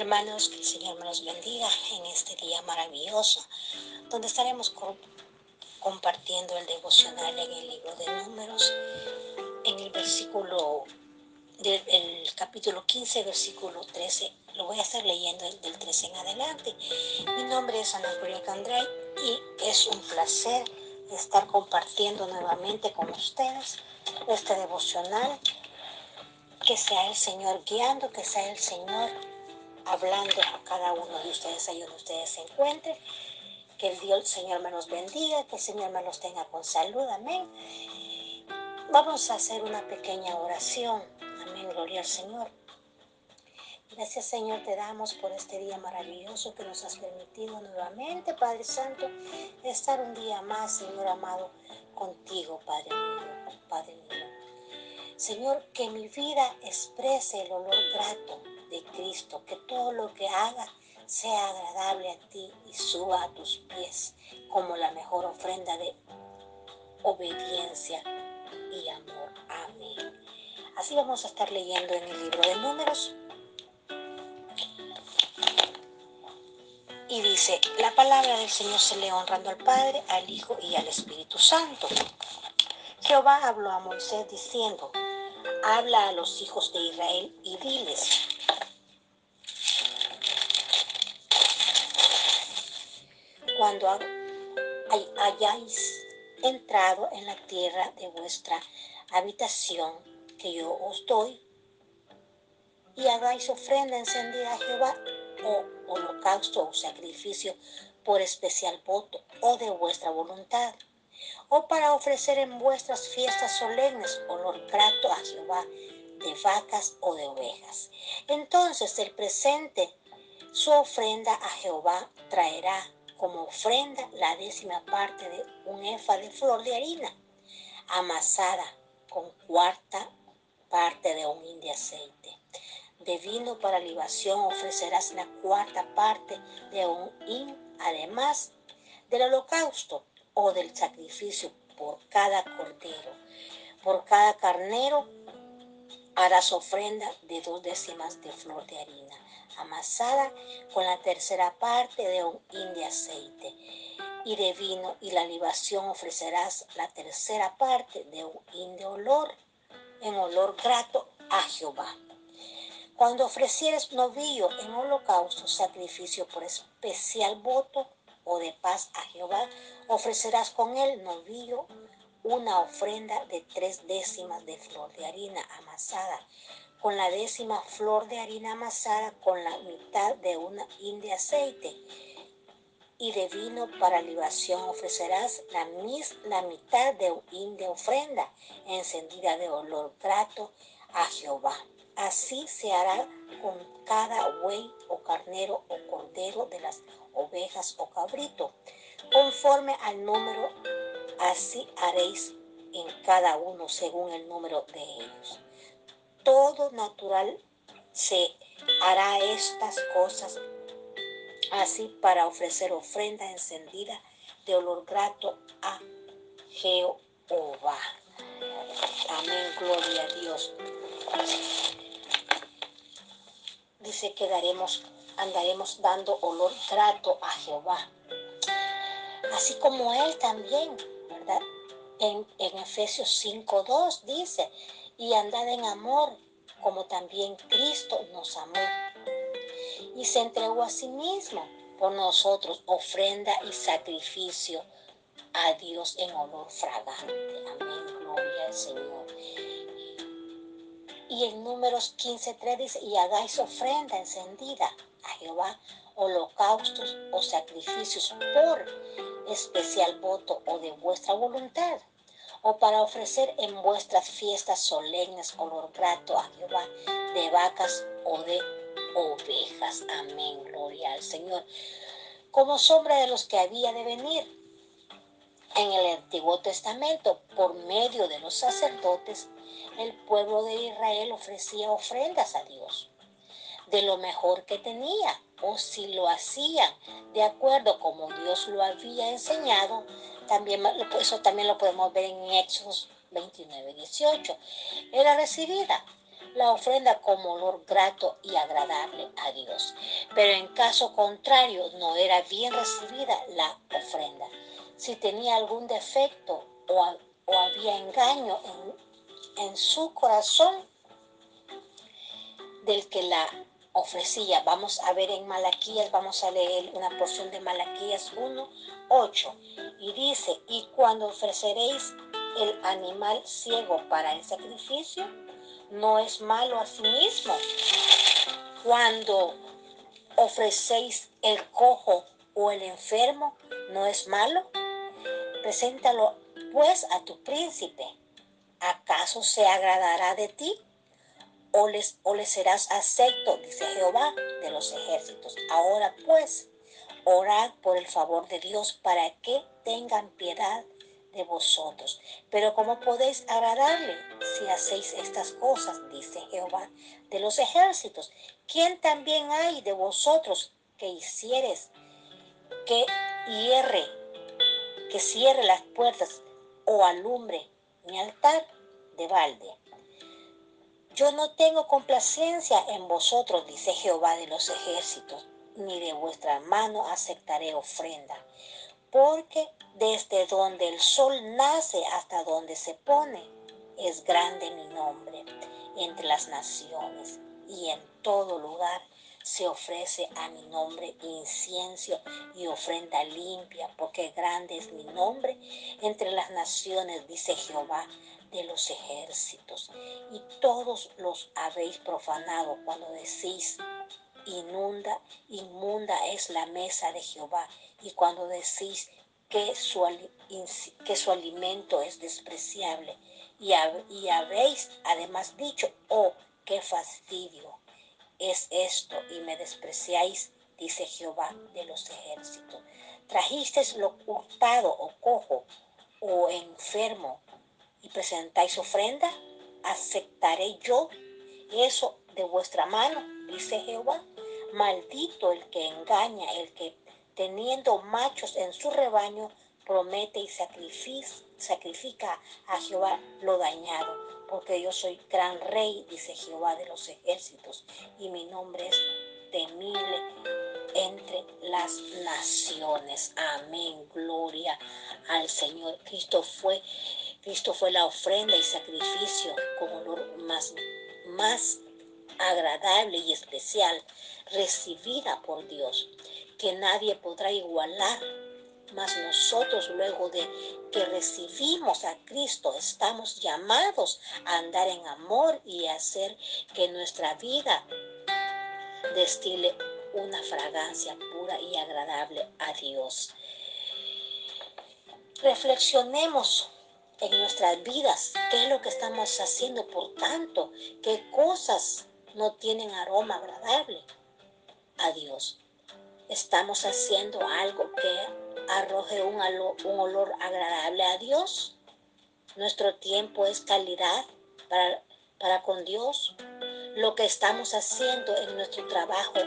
Hermanos, que el Señor me los bendiga en este día maravilloso, donde estaremos compartiendo el devocional en el libro de números, en el versículo del capítulo 15, versículo 13. Lo voy a estar leyendo del 13 en adelante. Mi nombre es Ana Julia Candray y es un placer estar compartiendo nuevamente con ustedes este devocional. Que sea el Señor guiando, que sea el Señor hablando a cada uno de ustedes ahí donde ustedes se encuentren. Que el Dios, Señor me los bendiga, que el Señor me los tenga con salud. Amén. Vamos a hacer una pequeña oración. Amén. Gloria al Señor. Gracias Señor te damos por este día maravilloso que nos has permitido nuevamente, Padre Santo, estar un día más, Señor amado, contigo, Padre mío, Padre mío. Señor, que mi vida exprese el olor grato de Cristo, que todo lo que haga sea agradable a ti y suba a tus pies como la mejor ofrenda de obediencia y amor. Amén. Así vamos a estar leyendo en el libro de números. Y dice, la palabra del Señor se le honrando al Padre, al Hijo y al Espíritu Santo. Jehová habló a Moisés diciendo, habla a los hijos de Israel y diles, cuando hayáis entrado en la tierra de vuestra habitación que yo os doy, y hagáis ofrenda encendida a Jehová, o holocausto o sacrificio por especial voto, o de vuestra voluntad, o para ofrecer en vuestras fiestas solemnes olor grato a Jehová de vacas o de ovejas. Entonces el presente, su ofrenda a Jehová traerá como ofrenda la décima parte de un efa de flor de harina amasada con cuarta parte de un hin de aceite. De vino para libación ofrecerás la cuarta parte de un hin, además del holocausto o del sacrificio por cada cordero. Por cada carnero harás ofrenda de dos décimas de flor de harina amasada con la tercera parte de un hin de aceite y de vino y la libación ofrecerás la tercera parte de un hin de olor en olor grato a Jehová. Cuando ofrecieres novillo en holocausto, sacrificio por especial voto o de paz a Jehová, ofrecerás con él novillo una ofrenda de tres décimas de flor de harina amasada con la décima flor de harina amasada con la mitad de una hin de aceite y de vino para libación ofrecerás la, mis, la mitad de un hin de ofrenda encendida de olor grato a Jehová. Así se hará con cada buey o carnero o cordero de las ovejas o cabrito. Conforme al número, así haréis en cada uno según el número de ellos todo natural se hará estas cosas así para ofrecer ofrenda encendida de olor grato a Jehová. Amén, gloria a Dios. Dice que daremos, andaremos dando olor grato a Jehová. Así como Él también, ¿verdad? En, en Efesios 5.2 dice, y andad en amor, como también Cristo nos amó. Y se entregó a sí mismo por nosotros, ofrenda y sacrificio a Dios en olor fragante. Amén, gloria al Señor. Y en números 15.3 dice, y hagáis ofrenda encendida a Jehová, holocaustos o sacrificios por especial voto o de vuestra voluntad o para ofrecer en vuestras fiestas solemnes olor grato a Jehová de vacas o de ovejas. Amén, gloria al Señor. Como sombra de los que había de venir. En el Antiguo Testamento, por medio de los sacerdotes, el pueblo de Israel ofrecía ofrendas a Dios de lo mejor que tenía, o si lo hacían de acuerdo como Dios lo había enseñado, también, eso también lo podemos ver en Éxodo 29, 18. Era recibida la ofrenda como olor grato y agradable a Dios. Pero en caso contrario, no era bien recibida la ofrenda. Si tenía algún defecto o, había engaño en, en su corazón del que la ofrecía. Vamos a ver en Malaquías, vamos a leer una porción de Malaquías 1, 8. Y dice, y cuando ofreceréis el animal ciego para el sacrificio, no es malo a sí mismo. Cuando ofrecéis el cojo o el enfermo, no es malo. Preséntalo pues a tu príncipe. ¿Acaso se agradará de ti? O les, o les serás acepto, dice Jehová de los ejércitos. Ahora pues, orad por el favor de Dios para que tengan piedad de vosotros. Pero ¿cómo podéis agradarle si hacéis estas cosas? Dice Jehová de los ejércitos. ¿Quién también hay de vosotros que hicieres que hierre, que cierre las puertas o alumbre mi altar de balde? Yo no tengo complacencia en vosotros, dice Jehová de los ejércitos, ni de vuestra mano aceptaré ofrenda, porque desde donde el sol nace hasta donde se pone, es grande mi nombre entre las naciones, y en todo lugar se ofrece a mi nombre incienso y ofrenda limpia, porque grande es mi nombre entre las naciones, dice Jehová de los ejércitos. Y todos los habéis profanado cuando decís, inunda, inmunda es la mesa de Jehová. Y cuando decís que su, que su alimento es despreciable. Y, habéis además dicho, oh, qué fastidio es esto, y me despreciáis, dice Jehová de los ejércitos. Trajisteis lo hurtado o cojo o enfermo y presentáis ofrenda, aceptaré yo eso de vuestra mano, dice Jehová. Maldito el que engaña, el que teniendo machos en su rebaño, promete y sacrifica a Jehová lo dañado, porque yo soy gran rey, dice Jehová de los ejércitos, y mi nombre es temible entre las naciones. Amén, gloria al Señor. Cristo fue Cristo fue la ofrenda y sacrificio con olor más, más agradable y especial recibida por Dios, que nadie podrá igualar. Mas nosotros luego de que recibimos a Cristo estamos llamados a andar en amor y hacer que nuestra vida destile una fragancia pura y agradable a Dios. Reflexionemos en nuestras vidas, qué es lo que estamos haciendo, por tanto, qué cosas no tienen aroma agradable a Dios. Estamos haciendo algo que arroje un, un olor agradable a Dios. Nuestro tiempo es calidad para, para con Dios. Lo que estamos haciendo en nuestro trabajo,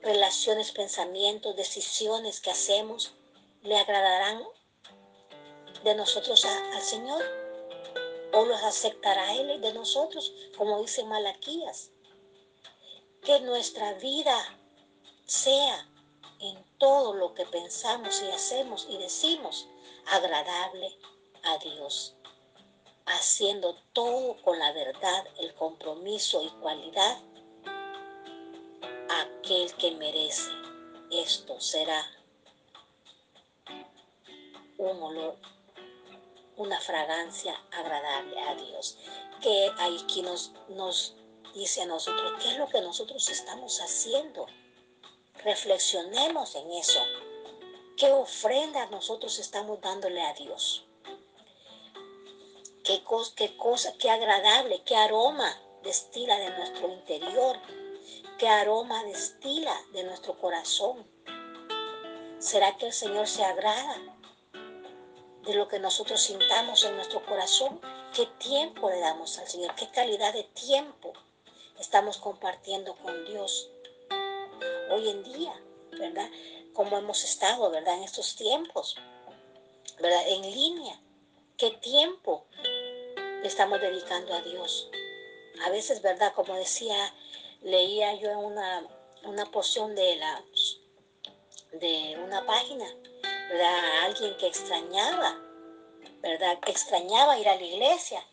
relaciones, pensamientos, decisiones que hacemos, le agradarán de nosotros al Señor? ¿O los aceptará Él de nosotros, como dice Malaquías? Que nuestra vida sea en todo lo que pensamos y hacemos y decimos agradable a Dios, haciendo todo con la verdad, el compromiso y cualidad. Aquel que merece esto será un olor una fragancia agradable a Dios. Que aquí nos, nos dice a nosotros, ¿qué es lo que nosotros estamos haciendo? Reflexionemos en eso. ¿Qué ofrenda nosotros estamos dándole a Dios? ¿Qué, qué cosa, qué agradable, qué aroma destila de nuestro interior? ¿Qué aroma destila de nuestro corazón? ¿Será que el Señor se agrada de lo que nosotros sintamos en nuestro corazón, qué tiempo le damos al Señor, qué calidad de tiempo estamos compartiendo con Dios hoy en día, ¿verdad? Como hemos estado, ¿verdad? En estos tiempos, ¿verdad? En línea, qué tiempo le estamos dedicando a Dios. a veces, ¿verdad? Como decía, leía yo una, una porción de, la, de una página, ¿verdad? Alguien que extrañaba, ¿verdad? Extrañaba ir a la iglesia,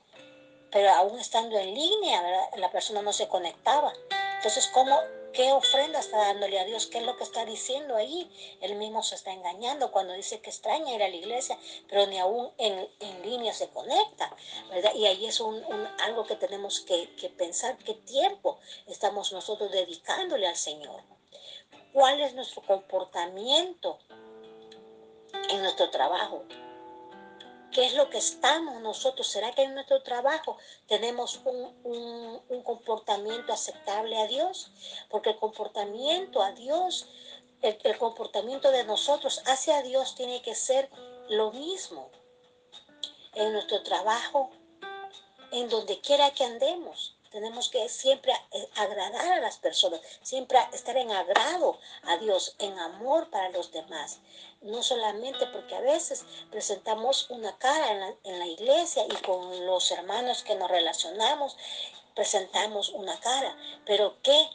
pero aún estando en línea, ¿verdad? La persona no se conectaba. Entonces, ¿cómo ¿Qué ofrenda está dándole a Dios? ¿Qué es lo que está diciendo ahí? Él mismo se está engañando cuando dice que extraña ir a la iglesia, pero ni aún en, línea se conecta, ¿verdad? Y ahí es un, algo que tenemos que, que pensar, qué tiempo estamos nosotros dedicándole al Señor. ¿Cuál es nuestro comportamiento en nuestro trabajo? ¿Qué es lo que estamos nosotros? ¿Será que en nuestro trabajo tenemos un, comportamiento aceptable a Dios? Porque el comportamiento a Dios, el, el comportamiento de nosotros hacia Dios tiene que ser lo mismo. En nuestro trabajo, en donde quiera que andemos, tenemos que siempre eh, agradar a las personas, siempre estar en agrado a Dios, en amor para los demás. No solamente porque a veces presentamos una cara en la, iglesia y con los hermanos que nos relacionamos, presentamos una cara, pero ¿qué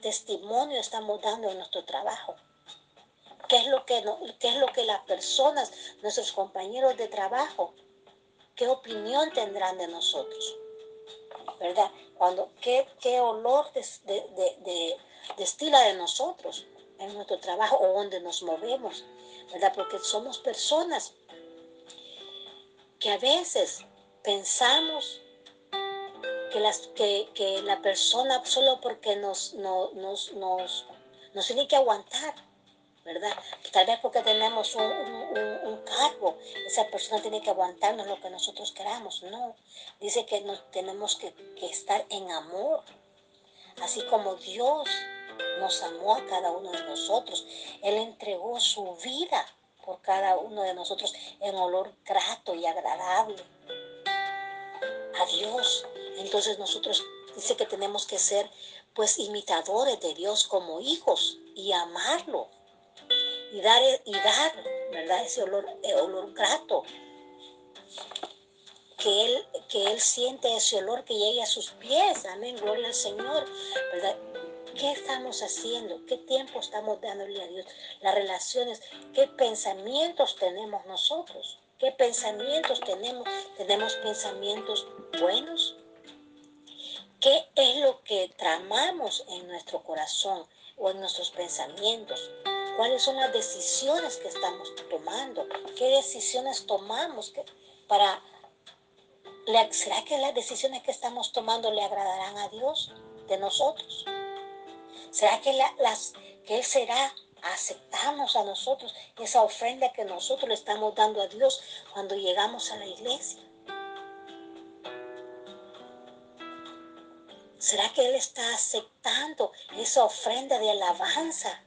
testimonio estamos dando en nuestro trabajo? ¿Qué es lo que, qué es lo que las personas, nuestros compañeros de trabajo, qué opinión tendrán de nosotros? ¿Verdad? Cuando, ¿qué, qué olor de, de, de, destila de nosotros en nuestro trabajo o donde nos movemos, ¿verdad? Porque somos personas que a veces pensamos que, las, que, que la persona solo porque nos, nos, nos, nos tiene que aguantar, ¿verdad? Tal vez porque tenemos un, un, cargo, esa persona tiene que aguantarnos lo que nosotros queramos. No, dice que nos tenemos que, que estar en amor, así como Dios nos amó a cada uno de nosotros. Él entregó su vida por cada uno de nosotros en olor grato y agradable a Dios. Entonces nosotros dice que tenemos que ser pues imitadores de Dios como hijos y amarlo y dar, y dar ¿verdad? Ese olor, eh, olor grato. Que él, que él siente ese olor que llegue a sus pies. Amén, gloria al Señor. ¿verdad? ¿Qué estamos haciendo? ¿Qué tiempo estamos dándole a Dios? Las relaciones, ¿qué pensamientos tenemos nosotros? ¿Qué pensamientos tenemos? ¿Tenemos pensamientos buenos? ¿Qué es lo que tramamos en nuestro corazón o en nuestros pensamientos? Cuáles son las decisiones que estamos tomando, qué decisiones tomamos para... ¿Será que las decisiones que estamos tomando le agradarán a Dios de nosotros? ¿Será que, las, que Él será, aceptamos a nosotros esa ofrenda que nosotros le estamos dando a Dios cuando llegamos a la iglesia? ¿Será que Él está aceptando esa ofrenda de alabanza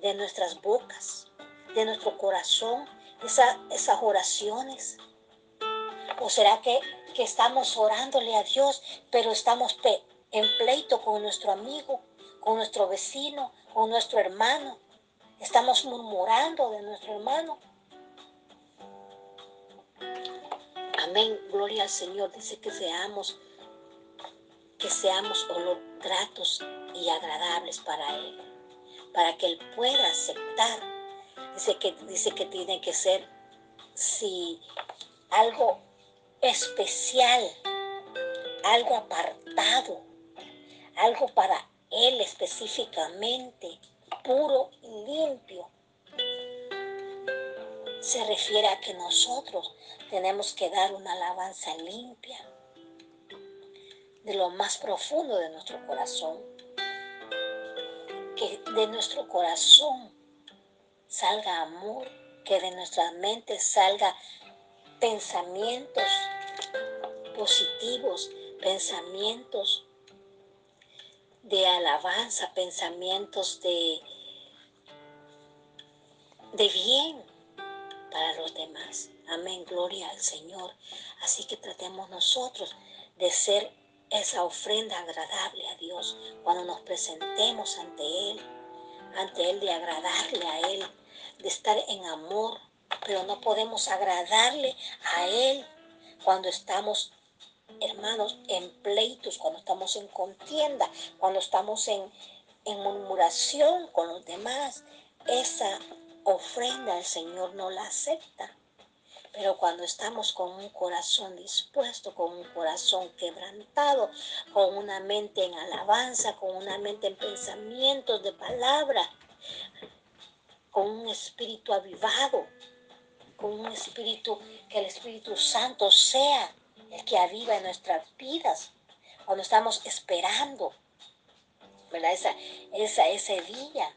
de nuestras bocas, de nuestro corazón, esas oraciones? ¿O será que, que, estamos orándole a Dios, pero estamos en pleito con nuestro amigo, con nuestro vecino, con nuestro hermano? Estamos murmurando de nuestro hermano. Amén, gloria al Señor. Dice que seamos, que seamos olor gratos y agradables para Él para que Él pueda aceptar. Dice que, dice que tiene que ser si algo especial, algo apartado, algo para Él específicamente, puro y limpio. Se refiere a que nosotros tenemos que dar una alabanza limpia de lo más profundo de nuestro corazón que de nuestro corazón salga amor, que de nuestra mente salga pensamientos positivos, pensamientos de alabanza, pensamientos de, de bien para los demás. Amén, gloria al Señor. Así que tratemos nosotros de ser esa ofrenda agradable a Dios cuando nos presentemos ante Él, ante Él de agradarle a Él, de estar en amor, pero no podemos agradarle a Él cuando estamos hermanos, en pleitos, cuando estamos en contienda, cuando estamos en, en murmuración con los demás, esa ofrenda el Señor no la acepta. Pero cuando estamos con un corazón dispuesto, con un corazón quebrantado, con una mente en alabanza, con una mente en pensamientos de palabra, con un espíritu avivado, con un espíritu, que el Espíritu Santo sea el que aviva en nuestras vidas, cuando estamos esperando, ¿verdad? Esa, esa, ese día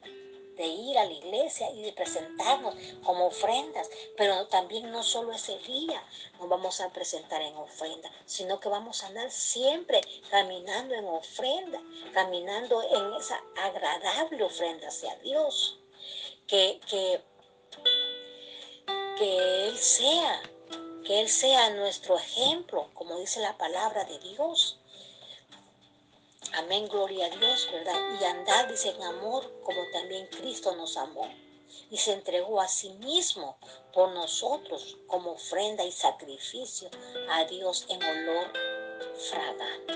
de ir a la iglesia y de presentarnos como ofrendas, pero también no solo ese día nos vamos a presentar en ofrenda, sino que vamos a andar siempre caminando en ofrenda, caminando en esa agradable ofrenda hacia Dios, que, que, que Él sea, que Él sea nuestro ejemplo, como dice la palabra de Dios Amén, gloria a Dios, ¿verdad? Y andar, dice, en amor como también Cristo nos amó. Y se entregó a sí mismo por nosotros como ofrenda y sacrificio a Dios en olor fragante.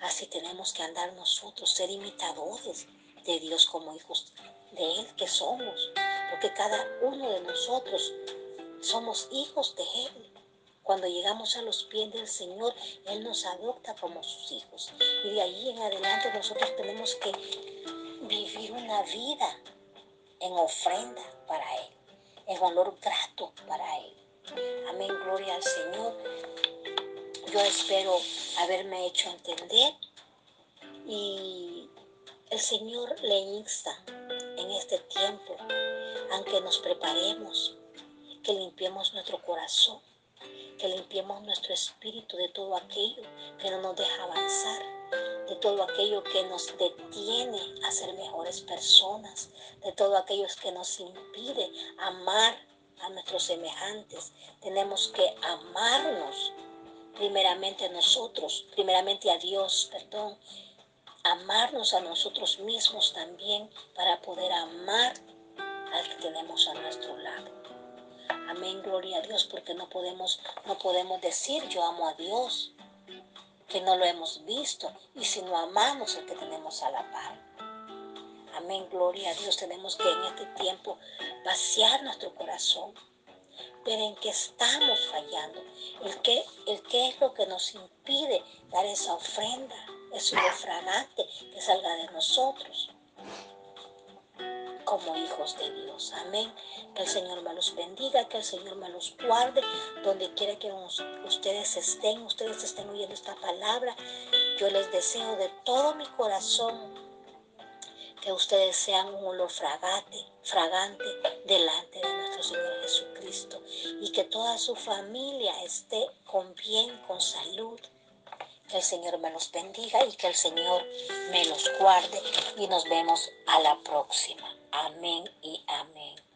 Así tenemos que andar nosotros, ser imitadores de Dios como hijos de Él que somos. Porque cada uno de nosotros somos hijos de Él. Cuando llegamos a los pies del Señor, Él nos adopta como sus hijos. Y de ahí en adelante nosotros tenemos que vivir una vida en ofrenda para Él, en olor grato para Él. Amén, gloria al Señor. Yo espero haberme hecho entender y el Señor le insta en este tiempo, aunque nos preparemos, que limpiemos nuestro corazón que limpiemos nuestro espíritu de todo aquello que no nos deja avanzar, de todo aquello que nos detiene a ser mejores personas, de todo aquello que nos impide amar a nuestros semejantes. Tenemos que amarnos primeramente a nosotros, primeramente a Dios, perdón, amarnos a nosotros mismos también para poder amar al que tenemos a nuestro lado. Amén, gloria a Dios, porque no podemos, no podemos decir yo amo a Dios, que no lo hemos visto, y si no amamos el que tenemos a la par. Amén, gloria a Dios. Tenemos que en este tiempo vaciar nuestro corazón, ver en qué estamos fallando, el qué, el qué es lo que nos impide dar esa ofrenda, ese fragante que salga de nosotros como hijos de Dios. Amén. Que el Señor me los bendiga, que el Señor me los guarde, donde quiera que ustedes estén, ustedes estén oyendo esta palabra. Yo les deseo de todo mi corazón que ustedes sean un olor fragante, fragante delante de nuestro Señor Jesucristo y que toda su familia esté con bien, con salud que el Señor me los bendiga y que el Señor me los guarde y nos vemos a la próxima. Amén y amén.